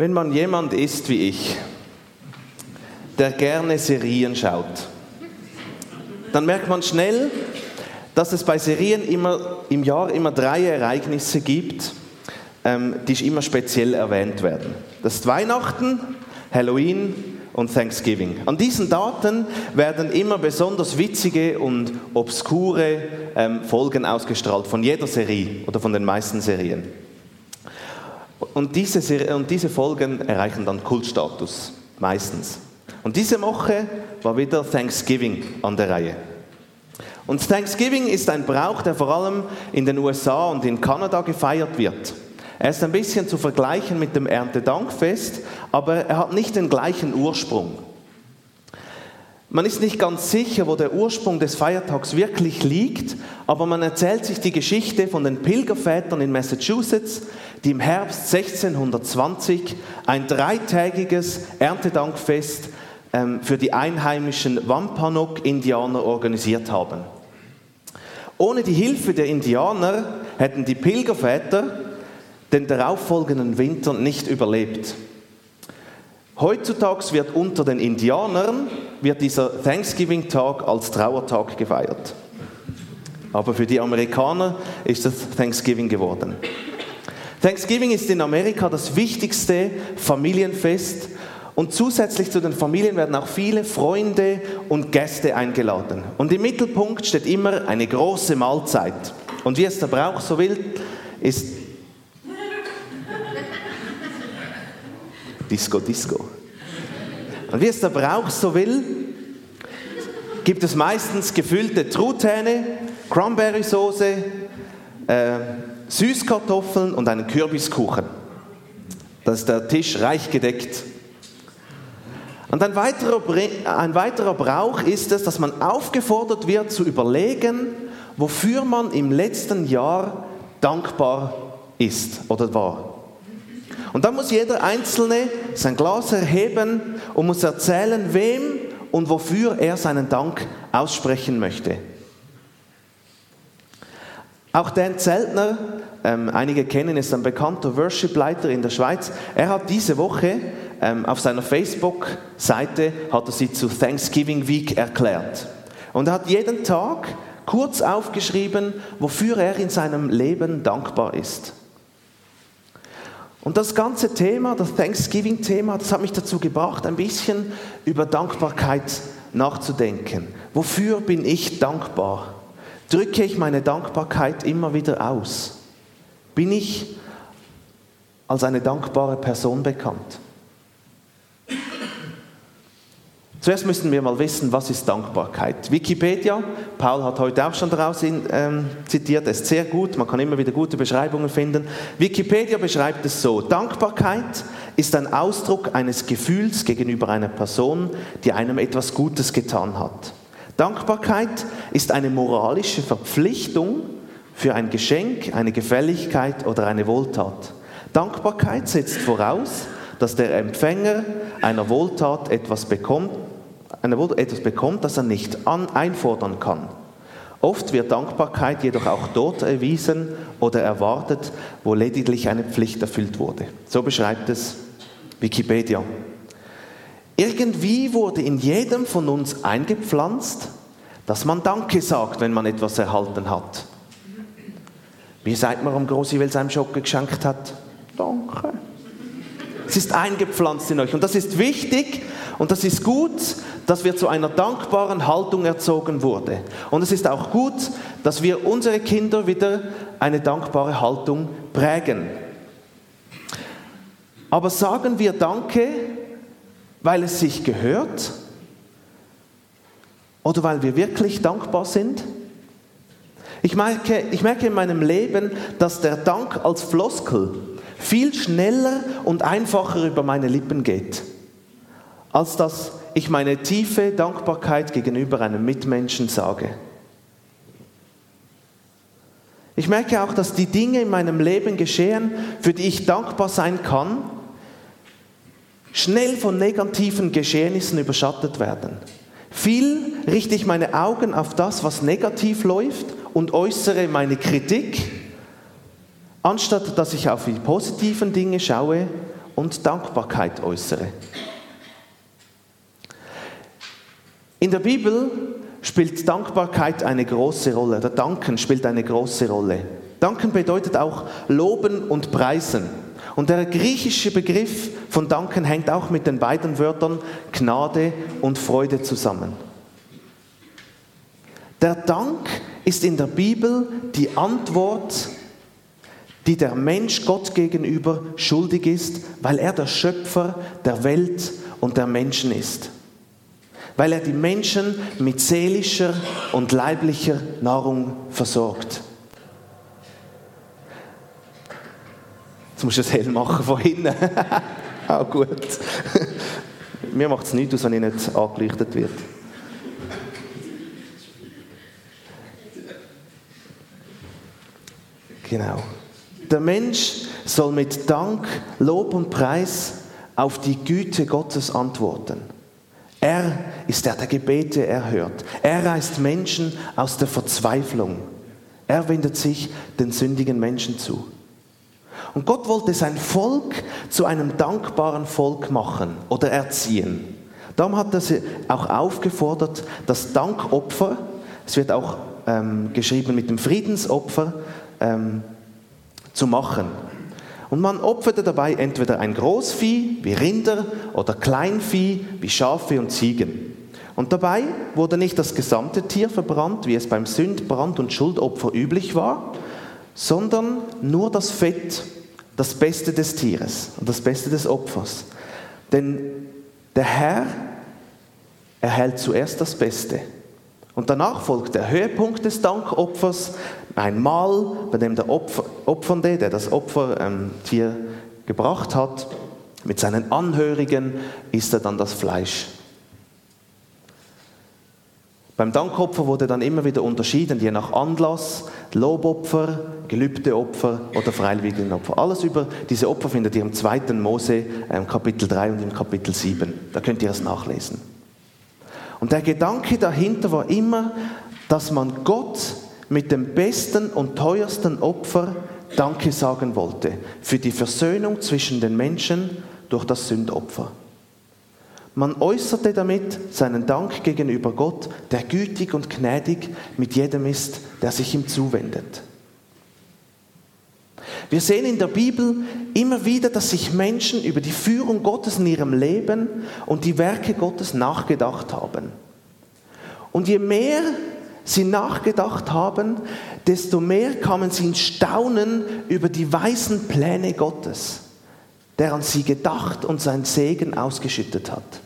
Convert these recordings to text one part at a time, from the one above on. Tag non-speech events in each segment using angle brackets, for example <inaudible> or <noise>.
Wenn man jemand ist wie ich, der gerne Serien schaut, dann merkt man schnell, dass es bei Serien immer, im Jahr immer drei Ereignisse gibt, ähm, die immer speziell erwähnt werden. Das ist Weihnachten, Halloween und Thanksgiving. An diesen Daten werden immer besonders witzige und obskure ähm, Folgen ausgestrahlt von jeder Serie oder von den meisten Serien. Und diese, und diese Folgen erreichen dann Kultstatus, meistens. Und diese Woche war wieder Thanksgiving an der Reihe. Und Thanksgiving ist ein Brauch, der vor allem in den USA und in Kanada gefeiert wird. Er ist ein bisschen zu vergleichen mit dem Erntedankfest, aber er hat nicht den gleichen Ursprung. Man ist nicht ganz sicher, wo der Ursprung des Feiertags wirklich liegt, aber man erzählt sich die Geschichte von den Pilgervätern in Massachusetts, die im Herbst 1620 ein dreitägiges Erntedankfest ähm, für die einheimischen Wampanoag-Indianer organisiert haben. Ohne die Hilfe der Indianer hätten die Pilgerväter den darauffolgenden Winter nicht überlebt. Heutzutage wird unter den Indianern wird dieser Thanksgiving-Tag als Trauertag gefeiert. Aber für die Amerikaner ist es Thanksgiving geworden. Thanksgiving ist in Amerika das wichtigste Familienfest und zusätzlich zu den Familien werden auch viele Freunde und Gäste eingeladen. Und im Mittelpunkt steht immer eine große Mahlzeit. Und wie es der Brauch so will, ist Disco, Disco. Und wie es der Brauch so will, gibt es meistens gefüllte Truthähne, Cranberry-Soße, äh, Süßkartoffeln und einen Kürbiskuchen. Das ist der Tisch reich gedeckt. Und ein weiterer, ein weiterer Brauch ist es, dass man aufgefordert wird zu überlegen, wofür man im letzten Jahr dankbar ist oder war. Und dann muss jeder Einzelne sein Glas erheben und muss erzählen, wem und wofür er seinen Dank aussprechen möchte. Auch Dan Zeltner, ähm, einige kennen, ist ein bekannter Worship-Leiter in der Schweiz. Er hat diese Woche ähm, auf seiner Facebook-Seite hat er sie zu Thanksgiving Week erklärt. Und er hat jeden Tag kurz aufgeschrieben, wofür er in seinem Leben dankbar ist. Und das ganze Thema, das Thanksgiving-Thema, das hat mich dazu gebracht, ein bisschen über Dankbarkeit nachzudenken. Wofür bin ich dankbar? Drücke ich meine Dankbarkeit immer wieder aus? Bin ich als eine dankbare Person bekannt? Zuerst müssen wir mal wissen, was ist Dankbarkeit. Wikipedia, Paul hat heute auch schon daraus ähm, zitiert, ist sehr gut, man kann immer wieder gute Beschreibungen finden. Wikipedia beschreibt es so, Dankbarkeit ist ein Ausdruck eines Gefühls gegenüber einer Person, die einem etwas Gutes getan hat. Dankbarkeit ist eine moralische Verpflichtung für ein Geschenk, eine Gefälligkeit oder eine Wohltat. Dankbarkeit setzt voraus, dass der Empfänger einer Wohltat etwas bekommt, Wohltat etwas bekommt, das er nicht einfordern kann. Oft wird Dankbarkeit jedoch auch dort erwiesen oder erwartet, wo lediglich eine Pflicht erfüllt wurde. So beschreibt es Wikipedia. Irgendwie wurde in jedem von uns eingepflanzt, dass man Danke sagt, wenn man etwas erhalten hat. Wie sagt man, warum Großi seinem Schocke geschenkt hat? Danke. Es ist eingepflanzt in euch. Und das ist wichtig und das ist gut, dass wir zu einer dankbaren Haltung erzogen wurde. Und es ist auch gut, dass wir unsere Kinder wieder eine dankbare Haltung prägen. Aber sagen wir Danke, weil es sich gehört oder weil wir wirklich dankbar sind? Ich merke, ich merke in meinem Leben, dass der Dank als Floskel viel schneller und einfacher über meine Lippen geht, als dass ich meine tiefe Dankbarkeit gegenüber einem Mitmenschen sage. Ich merke auch, dass die Dinge in meinem Leben geschehen, für die ich dankbar sein kann, schnell von negativen Geschehnissen überschattet werden. Viel richte ich meine Augen auf das, was negativ läuft und äußere meine Kritik, anstatt dass ich auf die positiven Dinge schaue und Dankbarkeit äußere. In der Bibel spielt Dankbarkeit eine große Rolle, der Danken spielt eine große Rolle. Danken bedeutet auch loben und preisen. Und der griechische Begriff von Danken hängt auch mit den beiden Wörtern Gnade und Freude zusammen. Der Dank ist in der Bibel die Antwort, die der Mensch Gott gegenüber schuldig ist, weil er der Schöpfer der Welt und der Menschen ist. Weil er die Menschen mit seelischer und leiblicher Nahrung versorgt. Jetzt musst du es hell machen von hinten. <laughs> Auch gut. Mir macht es nichts aus, wenn ich nicht angeleuchtet wird. Genau. Der Mensch soll mit Dank, Lob und Preis auf die Güte Gottes antworten. Er ist der, der Gebete erhört. Er reißt Menschen aus der Verzweiflung. Er wendet sich den sündigen Menschen zu. Und Gott wollte sein Volk zu einem dankbaren Volk machen oder erziehen. Darum hat er sie auch aufgefordert, das Dankopfer, es wird auch ähm, geschrieben mit dem Friedensopfer, ähm, zu machen. Und man opferte dabei entweder ein Großvieh wie Rinder oder Kleinvieh wie Schafe und Ziegen. Und dabei wurde nicht das gesamte Tier verbrannt, wie es beim Sünd-, Brand- und Schuldopfer üblich war, sondern nur das Fett, das Beste des Tieres und das Beste des Opfers. Denn der Herr erhält zuerst das Beste. Und danach folgt der Höhepunkt des Dankopfers, ein Mahl, bei dem der Opfer, Opfernde, der das Opfertier ähm, gebracht hat, mit seinen Anhörigen isst er dann das Fleisch. Beim Dankopfer wurde dann immer wieder unterschieden, je nach Anlass, Lobopfer, Gelübdeopfer oder Freiwilligenopfer. Alles über diese Opfer findet ihr im 2. Mose ähm, Kapitel 3 und im Kapitel 7. Da könnt ihr es nachlesen. Und der Gedanke dahinter war immer, dass man Gott mit dem besten und teuersten Opfer Danke sagen wollte für die Versöhnung zwischen den Menschen durch das Sündopfer. Man äußerte damit seinen Dank gegenüber Gott, der gütig und gnädig mit jedem ist, der sich ihm zuwendet. Wir sehen in der Bibel immer wieder, dass sich Menschen über die Führung Gottes in ihrem Leben und die Werke Gottes nachgedacht haben. Und je mehr sie nachgedacht haben, desto mehr kamen sie ins Staunen über die weisen Pläne Gottes, der an sie gedacht und sein Segen ausgeschüttet hat.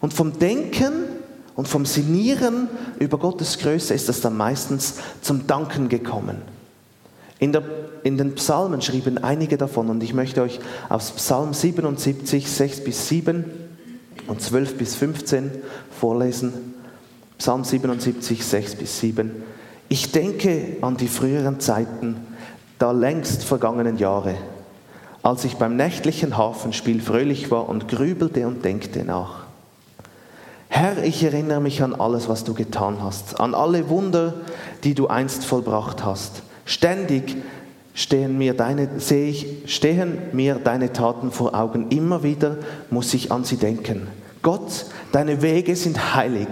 Und vom Denken und vom Sinnieren über Gottes Größe ist es dann meistens zum Danken gekommen. In, der, in, den Psalmen schrieben einige davon und ich möchte euch aus Psalm 77, 6 bis 7 und 12 bis 15 vorlesen. Psalm 77, 6 bis 7. Ich denke an die früheren Zeiten, da längst vergangenen Jahre, als ich beim nächtlichen Hafenspiel fröhlich war und grübelte und denkte nach. Herr, ich erinnere mich an alles, was du getan hast, an alle Wunder, die du einst vollbracht hast. Ständig stehen mir deine, sehe ich, stehen mir deine Taten vor Augen. Immer wieder muss ich an sie denken. Gott, deine Wege sind heilig.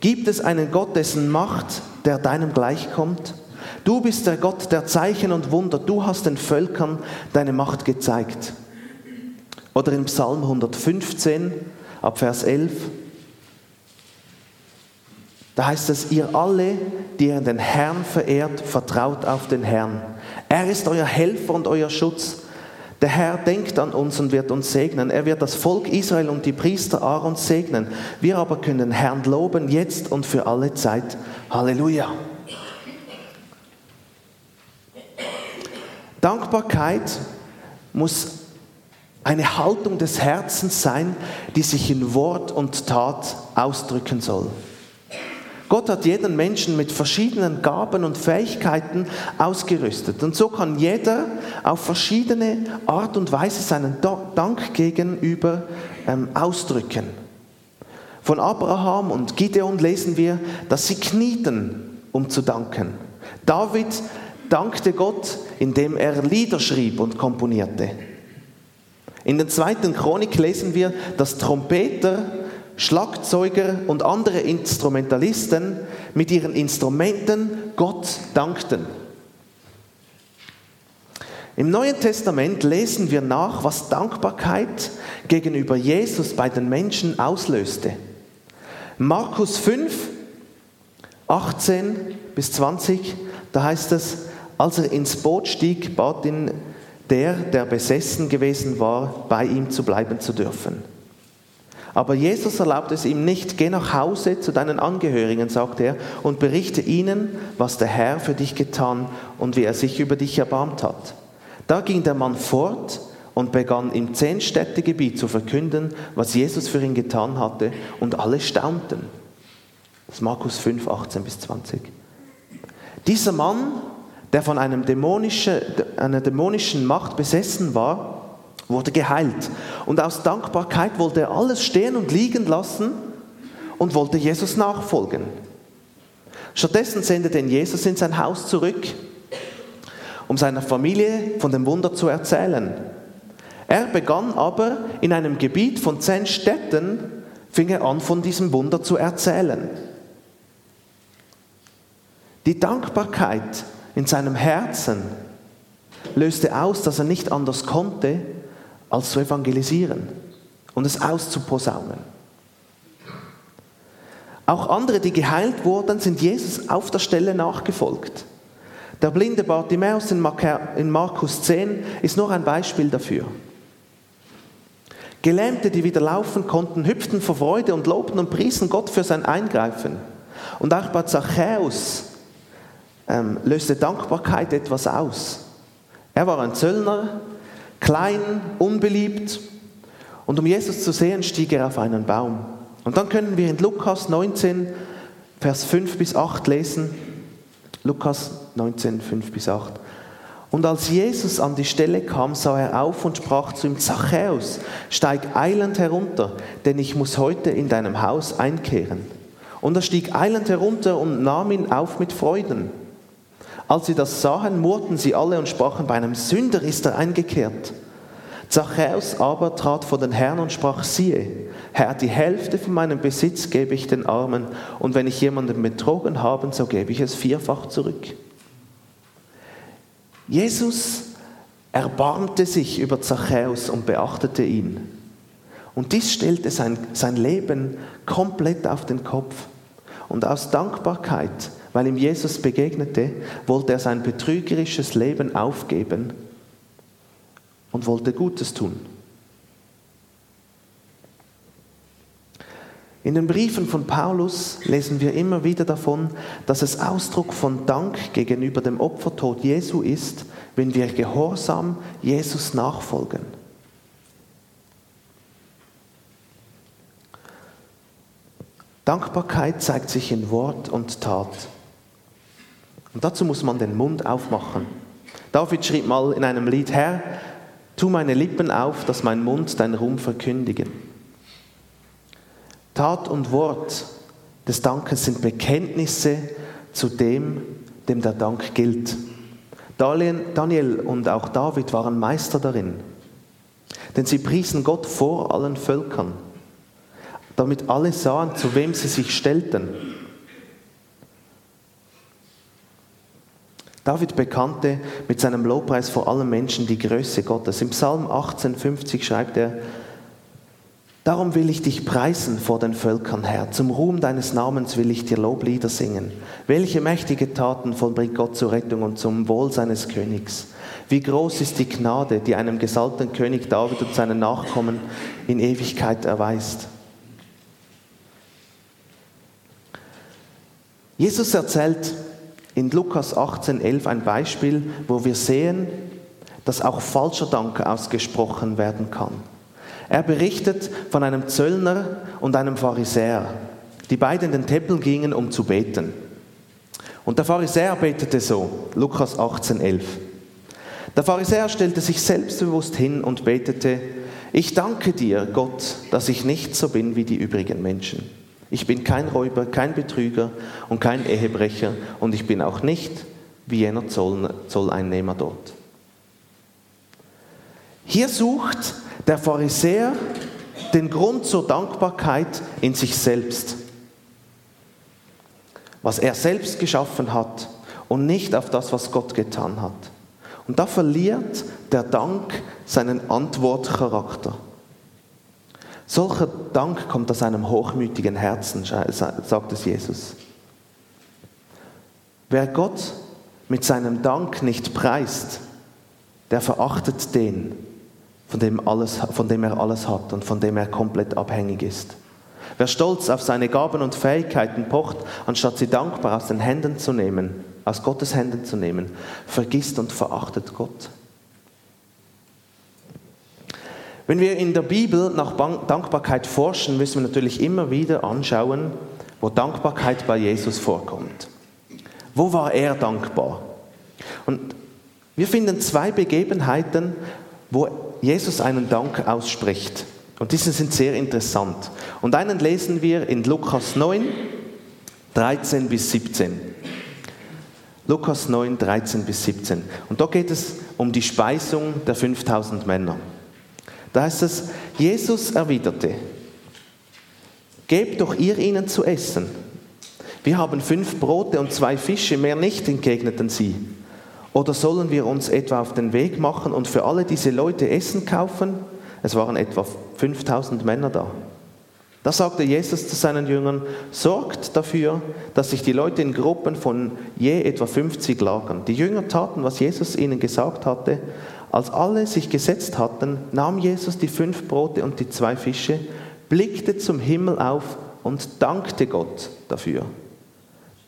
Gibt es einen Gott, dessen Macht der deinem gleichkommt? Du bist der Gott der Zeichen und Wunder. Du hast den Völkern deine Macht gezeigt. Oder in Psalm 115 ab Vers 11. Da heißt es, ihr alle, die ihr den Herrn verehrt, vertraut auf den Herrn. Er ist euer Helfer und euer Schutz. Der Herr denkt an uns und wird uns segnen. Er wird das Volk Israel und die Priester Aarons segnen. Wir aber können Herrn loben, jetzt und für alle Zeit. Halleluja. Dankbarkeit muss eine Haltung des Herzens sein, die sich in Wort und Tat ausdrücken soll. Gott hat jeden Menschen mit verschiedenen Gaben und Fähigkeiten ausgerüstet. Und so kann jeder auf verschiedene Art und Weise seinen Dank gegenüber ähm, ausdrücken. Von Abraham und Gideon lesen wir, dass sie knieten, um zu danken. David dankte Gott, indem er Lieder schrieb und komponierte. In der zweiten Chronik lesen wir, dass Trompeter, Schlagzeuger und andere Instrumentalisten mit ihren Instrumenten Gott dankten. Im Neuen Testament lesen wir nach, was Dankbarkeit gegenüber Jesus bei den Menschen auslöste. Markus 5, 18 bis 20, da heißt es, als er ins Boot stieg, bat ihn der, der besessen gewesen war, bei ihm zu bleiben zu dürfen. Aber Jesus erlaubt es ihm nicht. Geh nach Hause zu deinen Angehörigen, sagt er, und berichte ihnen, was der Herr für dich getan und wie er sich über dich erbarmt hat. Da ging der Mann fort und begann im Zehnstädtegebiet zu verkünden, was Jesus für ihn getan hatte, und alle staunten. Das ist Markus 5, 18 bis 20. Dieser Mann, der von einem dämonischen, einer dämonischen Macht besessen war, wurde geheilt. Und aus Dankbarkeit wollte er alles stehen und liegen lassen und wollte Jesus nachfolgen. Stattdessen sendete ihn Jesus in sein Haus zurück, um seiner Familie von dem Wunder zu erzählen. Er begann aber in einem Gebiet von zehn Städten, fing er an, von diesem Wunder zu erzählen. Die Dankbarkeit in seinem Herzen löste aus, dass er nicht anders konnte, als zu evangelisieren und es auszuposaunen. Auch andere, die geheilt wurden, sind Jesus auf der Stelle nachgefolgt. Der blinde Bartimäus in Markus 10 ist noch ein Beispiel dafür. Gelähmte, die wieder laufen konnten, hüpften vor Freude und lobten und priesen Gott für sein Eingreifen. Und auch bei Zachäus ähm, löste Dankbarkeit etwas aus. Er war ein Zöllner, klein, unbeliebt. Und um Jesus zu sehen, stieg er auf einen Baum. Und dann können wir in Lukas 19, Vers 5 bis 8 lesen. Lukas 19, 5 bis 8. Und als Jesus an die Stelle kam, sah er auf und sprach zu ihm, Zachäus, steig eilend herunter, denn ich muss heute in deinem Haus einkehren. Und er stieg eilend herunter und nahm ihn auf mit Freuden. Als sie das sahen, murrten sie alle und sprachen, bei einem Sünder ist er eingekehrt. Zachäus aber trat vor den Herrn und sprach, siehe, Herr, die Hälfte von meinem Besitz gebe ich den Armen, und wenn ich jemanden betrogen habe, so gebe ich es vierfach zurück. Jesus erbarmte sich über Zachäus und beachtete ihn. Und dies stellte sein, sein Leben komplett auf den Kopf. Und aus Dankbarkeit weil ihm Jesus begegnete, wollte er sein betrügerisches Leben aufgeben und wollte Gutes tun. In den Briefen von Paulus lesen wir immer wieder davon, dass es Ausdruck von Dank gegenüber dem Opfertod Jesu ist, wenn wir gehorsam Jesus nachfolgen. Dankbarkeit zeigt sich in Wort und Tat. Und dazu muss man den Mund aufmachen. David schrieb mal in einem Lied, Herr, tu meine Lippen auf, dass mein Mund dein Ruhm verkündigen. Tat und Wort des Dankes sind Bekenntnisse zu dem, dem der Dank gilt. Daniel und auch David waren Meister darin, denn sie priesen Gott vor allen Völkern, damit alle sahen, zu wem sie sich stellten. David bekannte mit seinem Lobpreis vor allen Menschen die Größe Gottes. Im Psalm 18,50 schreibt er, Darum will ich dich preisen vor den Völkern, Herr. Zum Ruhm deines Namens will ich dir Loblieder singen. Welche mächtige Taten vollbringt Gott zur Rettung und zum Wohl seines Königs. Wie groß ist die Gnade, die einem gesalbten König David und seinen Nachkommen in Ewigkeit erweist. Jesus erzählt in Lukas 18,11 ein Beispiel, wo wir sehen, dass auch falscher Dank ausgesprochen werden kann. Er berichtet von einem Zöllner und einem Pharisäer, die beide in den Tempel gingen, um zu beten. Und der Pharisäer betete so, Lukas 18,11. Der Pharisäer stellte sich selbstbewusst hin und betete, ich danke dir, Gott, dass ich nicht so bin wie die übrigen Menschen. Ich bin kein Räuber, kein Betrüger und kein Ehebrecher und ich bin auch nicht wie jener Zolleinnehmer dort. Hier sucht Der Pharisäer den Grund zur Dankbarkeit in sich selbst, was er selbst geschaffen hat und nicht auf das, was Gott getan hat. Und da verliert der Dank seinen Antwortcharakter. Solcher Dank kommt aus einem hochmütigen Herzen, sagt es Jesus. Wer Gott mit seinem Dank nicht preist, der verachtet den, von dem, alles, von dem er alles hat und von dem er komplett abhängig ist. Wer stolz auf seine Gaben und Fähigkeiten pocht, anstatt sie dankbar aus den Händen zu nehmen, aus Gottes Händen zu nehmen, vergisst und verachtet Gott. Wenn wir in der Bibel nach Dankbarkeit forschen, müssen wir natürlich immer wieder anschauen, wo Dankbarkeit bei Jesus vorkommt. Wo war er dankbar? Und wir finden zwei Begebenheiten, wo Jesus einen Dank ausspricht. Und diese sind sehr interessant. Und einen lesen wir in Lukas 9, 13 bis 17. Lukas 9, 13 bis 17. Und da geht es um die Speisung der 5000 Männer. Da heißt es, Jesus erwiderte, gebt doch ihr ihnen zu essen. Wir haben fünf Brote und zwei Fische, mehr nicht, entgegneten sie. Oder sollen wir uns etwa auf den Weg machen und für alle diese Leute Essen kaufen? Es waren etwa 5000 Männer da. Da sagte Jesus zu seinen Jüngern, sorgt dafür, dass sich die Leute in Gruppen von je etwa 50 lagern. Die Jünger taten, was Jesus ihnen gesagt hatte. Als alle sich gesetzt hatten, nahm Jesus die fünf Brote und die zwei Fische, blickte zum Himmel auf und dankte Gott dafür.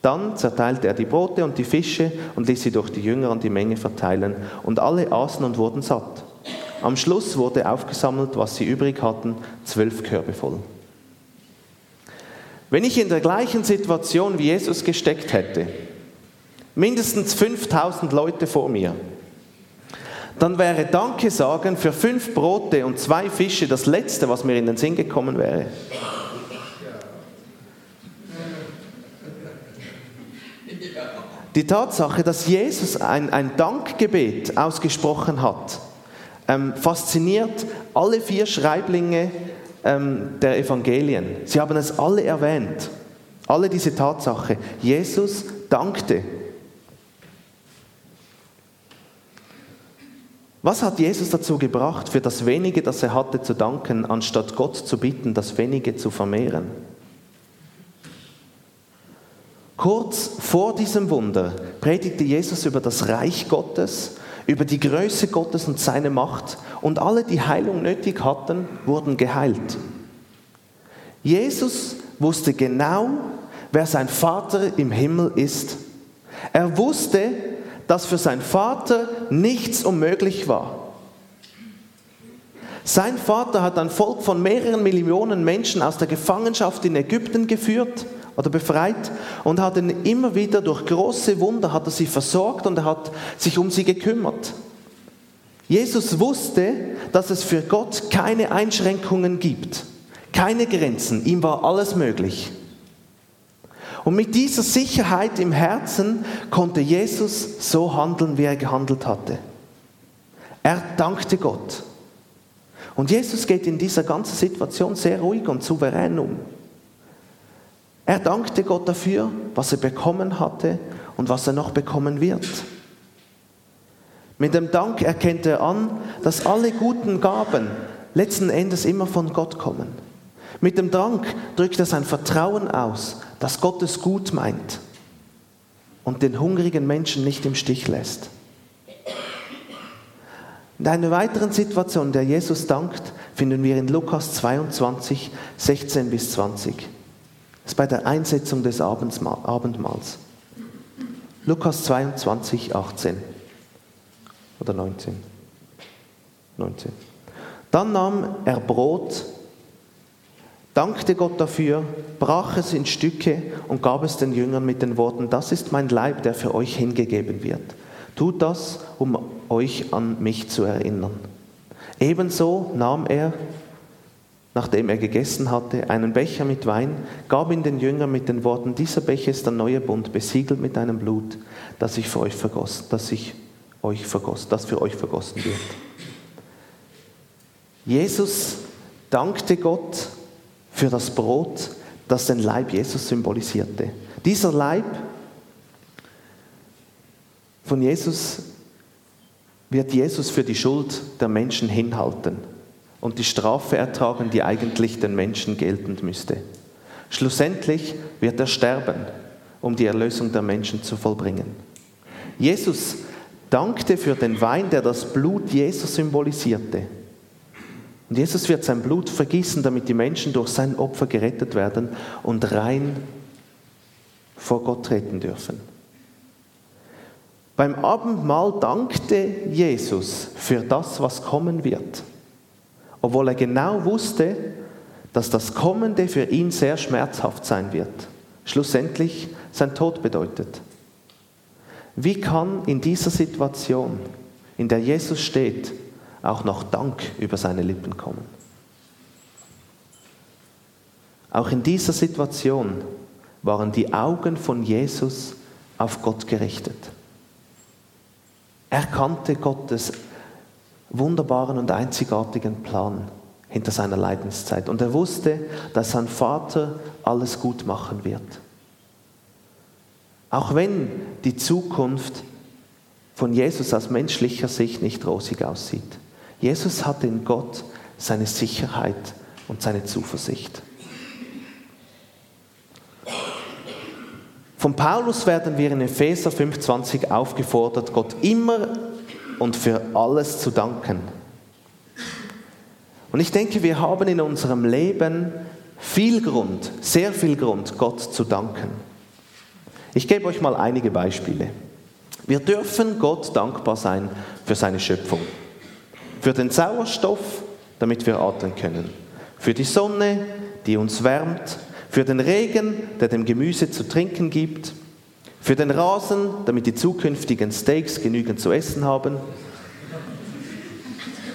Dann zerteilte er die Brote und die Fische und ließ sie durch die Jünger an die Menge verteilen. Und alle aßen und wurden satt. Am Schluss wurde aufgesammelt, was sie übrig hatten, zwölf Körbe voll. Wenn ich in der gleichen Situation wie Jesus gesteckt hätte, mindestens 5000 Leute vor mir, dann wäre Danke sagen für fünf Brote und zwei Fische das Letzte, was mir in den Sinn gekommen wäre. Die Tatsache, dass Jesus ein, ein Dankgebet ausgesprochen hat, ähm, fasziniert alle vier Schreiblinge ähm, der Evangelien. Sie haben es alle erwähnt. Alle diese Tatsache. Jesus dankte. Was hat Jesus dazu gebracht, für das wenige, das er hatte, zu danken, anstatt Gott zu bitten, das wenige zu vermehren? Kurz vor diesem Wunder predigte Jesus über das Reich Gottes über die Größe Gottes und seine Macht. Und alle, die Heilung nötig hatten, wurden geheilt. Jesus wusste genau, wer sein Vater im Himmel ist. Er wusste, dass für sein Vater nichts unmöglich war. Sein Vater hat ein Volk von mehreren Millionen Menschen aus der Gefangenschaft in Ägypten geführt oder befreit und hat ihn immer wieder durch große Wunder hat er sie versorgt und er hat sich um sie gekümmert. Jesus wusste, dass es für Gott keine Einschränkungen gibt, keine Grenzen. Ihm war alles möglich. Und mit dieser Sicherheit im Herzen konnte Jesus so handeln, wie er gehandelt hatte. Er dankte Gott. Und Jesus geht in dieser ganzen Situation sehr ruhig und souverän um. Er dankte Gott dafür, was er bekommen hatte und was er noch bekommen wird. Mit dem Dank erkennt er an, dass alle guten Gaben letzten Endes immer von Gott kommen. Mit dem Dank drückt er sein Vertrauen aus, dass Gott es gut meint und den hungrigen Menschen nicht im Stich lässt. In einer weiteren Situation, der Jesus dankt, finden wir in Lukas 22, 16 bis 20. Das ist bei der Einsetzung des Abendmahls. Lukas 22, 18 oder 19. 19. Dann nahm er Brot, dankte Gott dafür, brach es in Stücke und gab es den Jüngern mit den Worten, das ist mein Leib, der für euch hingegeben wird. Tut das, um euch an mich zu erinnern. Ebenso nahm er nachdem er gegessen hatte, einen Becher mit Wein, gab ihn den Jüngern mit den Worten, dieser Becher ist der neue Bund, besiegelt mit einem Blut, das ich für euch vergossen, das ich euch vergossen, das für euch vergossen wird. Jesus dankte Gott für das Brot, das den Leib Jesus symbolisierte. Dieser Leib von Jesus wird Jesus für die Schuld der Menschen hinhalten und die Strafe ertragen, die eigentlich den Menschen geltend müsste. Schlussendlich wird er sterben, um die Erlösung der Menschen zu vollbringen. Jesus dankte für den Wein, der das Blut Jesus symbolisierte. Und Jesus wird sein Blut vergießen, damit die Menschen durch sein Opfer gerettet werden und rein vor Gott treten dürfen. Beim Abendmahl dankte Jesus für das, was kommen wird, obwohl er genau wusste, dass das Kommende für ihn sehr schmerzhaft sein wird. Schlussendlich sein Tod bedeutet. Wie kann in dieser Situation, in der Jesus steht, auch noch Dank über seine Lippen kommen? Auch in dieser Situation waren die Augen von Jesus auf Gott gerichtet. Er kannte Gottes wunderbaren und einzigartigen Plan hinter seiner Leidenszeit. Und er wusste, dass sein Vater alles gut machen wird. Auch wenn die Zukunft von Jesus aus menschlicher Sicht nicht rosig aussieht. Jesus hat in Gott seine Sicherheit und seine Zuversicht. Von Paulus werden wir in Epheser 5,20 aufgefordert, Gott immer und für alles zu danken. Und ich denke, wir haben in unserem Leben viel Grund, sehr viel Grund, Gott zu danken. Ich gebe euch mal einige Beispiele. Wir dürfen Gott dankbar sein für seine Schöpfung. Für den Sauerstoff, damit wir atmen können. Für die Sonne, die uns wärmt. Für den Regen, der dem Gemüse zu trinken gibt. Für den Rasen, damit die zukünftigen Steaks genügend zu essen haben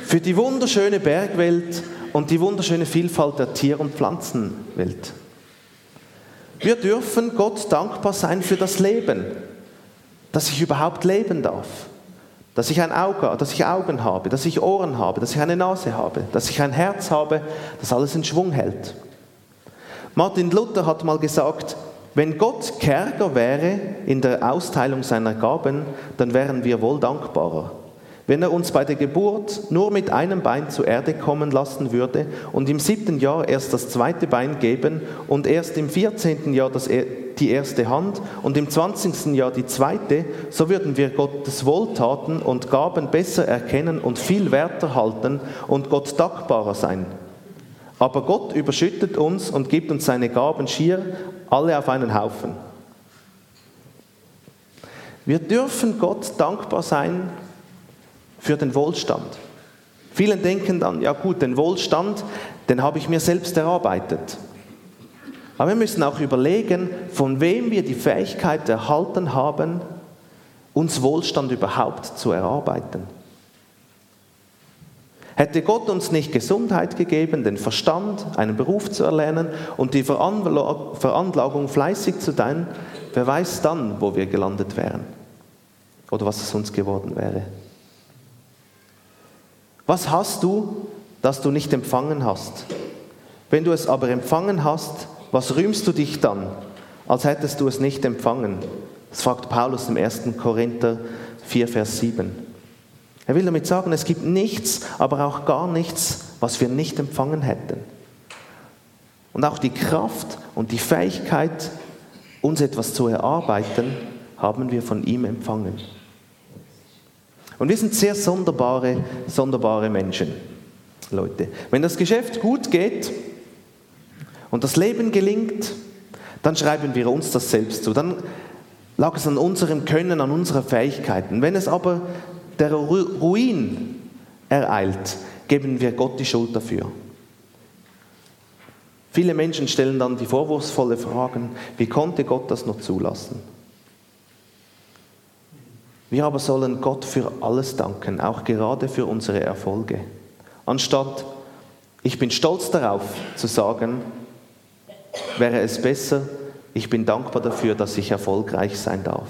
für die wunderschöne Bergwelt und die wunderschöne Vielfalt der Tier- und Pflanzenwelt. Wir dürfen Gott dankbar sein für das Leben, dass ich überhaupt leben darf, dass ich ein Auge, dass ich Augen habe, dass ich Ohren habe, dass ich eine Nase habe, dass ich ein Herz habe, das alles in Schwung hält. Martin Luther hat mal gesagt, wenn Gott Kerker wäre in der Austeilung seiner Gaben, dann wären wir wohl dankbarer. Wenn er uns bei der Geburt nur mit einem Bein zur Erde kommen lassen würde und im siebten Jahr erst das zweite Bein geben und erst im vierzehnten Jahr das, die erste Hand und im zwanzigsten Jahr die zweite, so würden wir Gottes Wohltaten und Gaben besser erkennen und viel werter halten und Gott dankbarer sein. Aber Gott überschüttet uns und gibt uns seine Gaben schier alle auf einen Haufen. Wir dürfen Gott dankbar sein für den Wohlstand. Viele denken dann, ja gut, den Wohlstand, den habe ich mir selbst erarbeitet. Aber wir müssen auch überlegen, von wem wir die Fähigkeit erhalten haben, uns Wohlstand überhaupt zu erarbeiten. Hätte Gott uns nicht Gesundheit gegeben, den Verstand, einen Beruf zu erlernen und die Veranlagung fleißig zu sein, wer weiß dann, wo wir gelandet wären oder was es uns geworden wäre. Was hast du, das du nicht empfangen hast? Wenn du es aber empfangen hast, was rühmst du dich dann, als hättest du es nicht empfangen? Das fragt Paulus im 1. Korinther 4, Vers 7. Er will damit sagen, es gibt nichts, aber auch gar nichts, was wir nicht empfangen hätten. Und auch die Kraft und die Fähigkeit, uns etwas zu erarbeiten, haben wir von ihm empfangen. Und wir sind sehr sonderbare, sonderbare Menschen, Leute. Wenn das Geschäft gut geht und das Leben gelingt, dann schreiben wir uns das selbst zu. Dann lag es an unserem Können, an unseren Fähigkeiten. Wenn es aber der Ruin ereilt, geben wir Gott die Schuld dafür. Viele Menschen stellen dann die vorwurfsvolle Fragen, wie konnte Gott das noch zulassen? Wir aber sollen Gott für alles danken, auch gerade für unsere Erfolge. Anstatt, ich bin stolz darauf zu sagen, wäre es besser, ich bin dankbar dafür, dass ich erfolgreich sein darf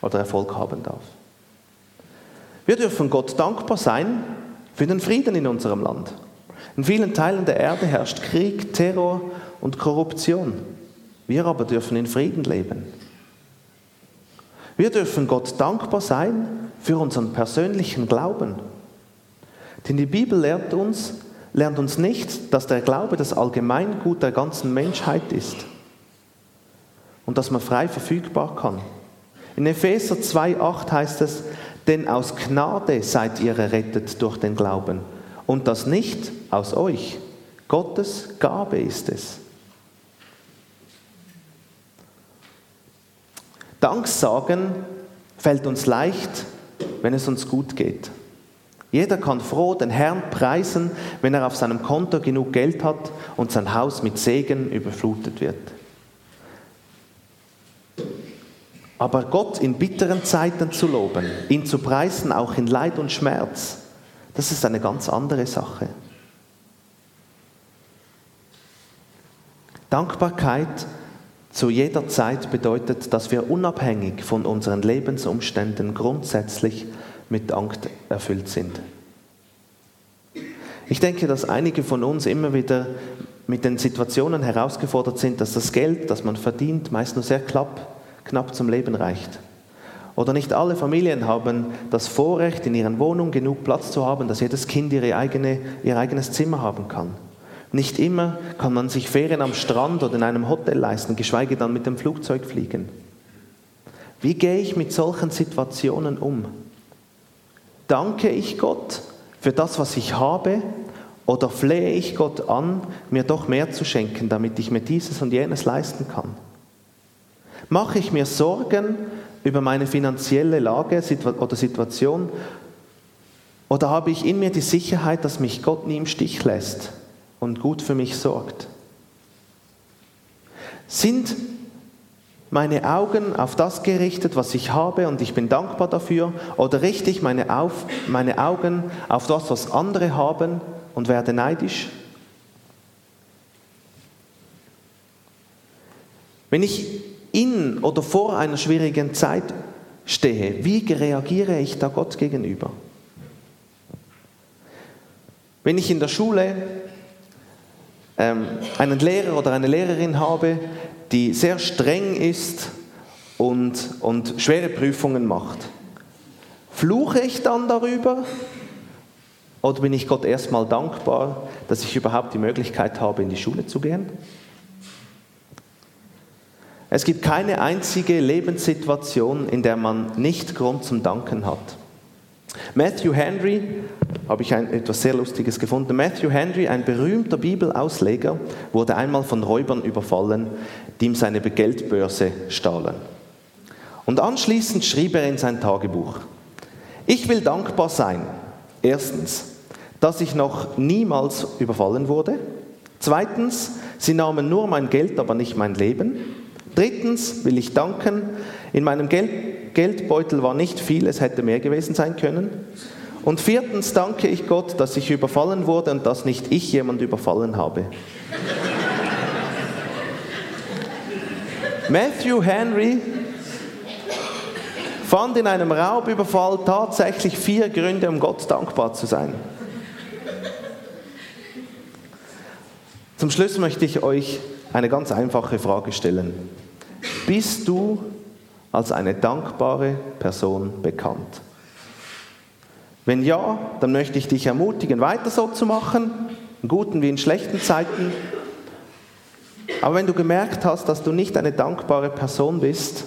oder Erfolg haben darf. Wir dürfen Gott dankbar sein für den Frieden in unserem Land. In vielen Teilen der Erde herrscht Krieg, Terror und Korruption. Wir aber dürfen in Frieden leben. Wir dürfen Gott dankbar sein für unseren persönlichen Glauben. Denn die Bibel lehrt uns, lernt uns nicht, dass der Glaube das Allgemeingut der ganzen Menschheit ist und dass man frei verfügbar kann. In Epheser 2,8 heißt es, denn aus Gnade seid ihr errettet durch den Glauben und das nicht aus euch. Gottes Gabe ist es. Danksagen fällt uns leicht, wenn es uns gut geht. Jeder kann froh den Herrn preisen, wenn er auf seinem Konto genug Geld hat und sein Haus mit Segen überflutet wird. Aber Gott in bitteren Zeiten zu loben, ihn zu preisen, auch in Leid und Schmerz, das ist eine ganz andere Sache. Dankbarkeit zu jeder Zeit bedeutet, dass wir unabhängig von unseren Lebensumständen grundsätzlich mit Dank erfüllt sind. Ich denke, dass einige von uns immer wieder mit den Situationen herausgefordert sind, dass das Geld, das man verdient, meist nur sehr knapp, knapp zum Leben reicht. Oder nicht alle Familien haben das Vorrecht, in ihren Wohnungen genug Platz zu haben, dass jedes Kind ihre eigene, ihr eigenes Zimmer haben kann. Nicht immer kann man sich Ferien am Strand oder in einem Hotel leisten, geschweige dann mit dem Flugzeug fliegen. Wie gehe ich mit solchen Situationen um? Danke ich Gott für das, was ich habe, oder flehe ich Gott an, mir doch mehr zu schenken, damit ich mir dieses und jenes leisten kann? Mache ich mir Sorgen über meine finanzielle Lage oder Situation, oder habe ich in mir die Sicherheit, dass mich Gott nie im Stich lässt und gut für mich sorgt? Sind meine Augen auf das gerichtet, was ich habe und ich bin dankbar dafür? Oder richte ich meine, auf, meine Augen auf das, was andere haben und werde neidisch? Wenn ich in oder vor einer schwierigen Zeit stehe, wie reagiere ich da Gott gegenüber? Wenn ich in der Schule einen Lehrer oder eine Lehrerin habe, die sehr streng ist und, und schwere Prüfungen macht. Fluche ich dann darüber oder bin ich Gott erstmal dankbar, dass ich überhaupt die Möglichkeit habe, in die Schule zu gehen? Es gibt keine einzige Lebenssituation, in der man nicht Grund zum Danken hat. Matthew Henry, habe ich ein, etwas sehr Lustiges gefunden. Matthew Henry, ein berühmter Bibelausleger, wurde einmal von Räubern überfallen, die ihm seine Geldbörse stahlen. Und anschließend schrieb er in sein Tagebuch, ich will dankbar sein, erstens, dass ich noch niemals überfallen wurde, zweitens, sie nahmen nur mein Geld, aber nicht mein Leben, drittens will ich danken, in meinem Geld, Geldbeutel war nicht viel, es hätte mehr gewesen sein können, und viertens danke ich Gott, dass ich überfallen wurde und dass nicht ich jemand überfallen habe. <laughs> Matthew Henry fand in einem Raubüberfall tatsächlich vier Gründe, um Gott dankbar zu sein. Zum Schluss möchte ich euch eine ganz einfache Frage stellen. Bist du als eine dankbare Person bekannt? Wenn ja, dann möchte ich dich ermutigen, weiter so zu machen, in guten wie in schlechten Zeiten. Aber wenn du gemerkt hast, dass du nicht eine dankbare Person bist,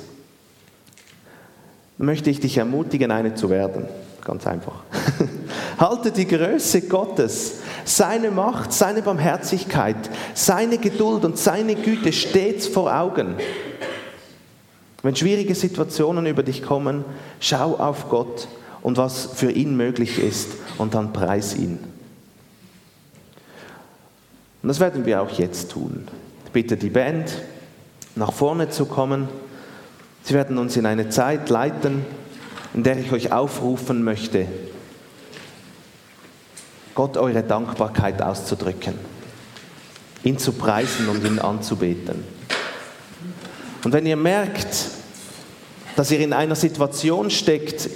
möchte ich dich ermutigen, eine zu werden. Ganz einfach. <laughs> Halte die Größe Gottes, seine Macht, seine Barmherzigkeit, seine Geduld und seine Güte stets vor Augen. Wenn schwierige Situationen über dich kommen, schau auf Gott und was für ihn möglich ist und dann preis ihn. Und das werden wir auch jetzt tun bitte die Band nach vorne zu kommen. Sie werden uns in eine Zeit leiten, in der ich euch aufrufen möchte, Gott eure Dankbarkeit auszudrücken, ihn zu preisen und ihn anzubeten. Und wenn ihr merkt, dass ihr in einer Situation steckt,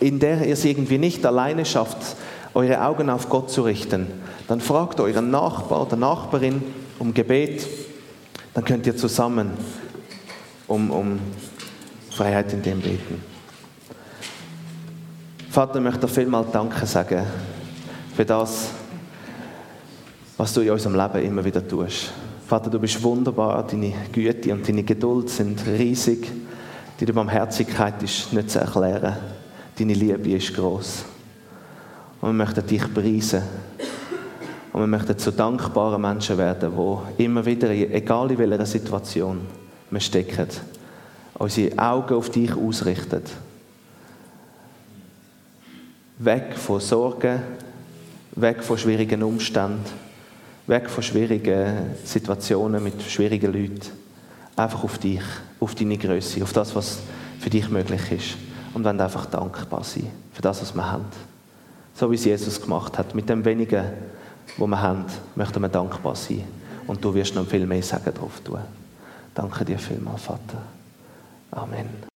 in der ihr es irgendwie nicht alleine schafft, eure Augen auf Gott zu richten, dann fragt euren Nachbar oder Nachbarin um Gebet. Dann könnt ihr zusammen um, um Freiheit in dem beten. Vater, ich möchte vielmal Danke sagen für das, was du in unserem Leben immer wieder tust. Vater, du bist wunderbar, deine Güte und deine Geduld sind riesig, deine Barmherzigkeit ist nicht zu erklären, deine Liebe ist groß. Und wir möchten dich preisen. Und wir möchten zu dankbaren Menschen werden, die immer wieder, egal in welcher Situation wir stecken, unsere Augen auf dich ausrichten. Weg von Sorgen, weg von schwierigen Umständen, weg von schwierigen Situationen mit schwierigen Leuten. Einfach auf dich, auf deine Größe, auf das, was für dich möglich ist. Und wenn einfach dankbar sein für das, was wir haben. So wie es Jesus gemacht hat. Mit dem wenigen, was wir haben, möchten wir dankbar sein. Und du wirst noch viel mehr Sagen drauf tun. Danke dir vielmals, Vater. Amen.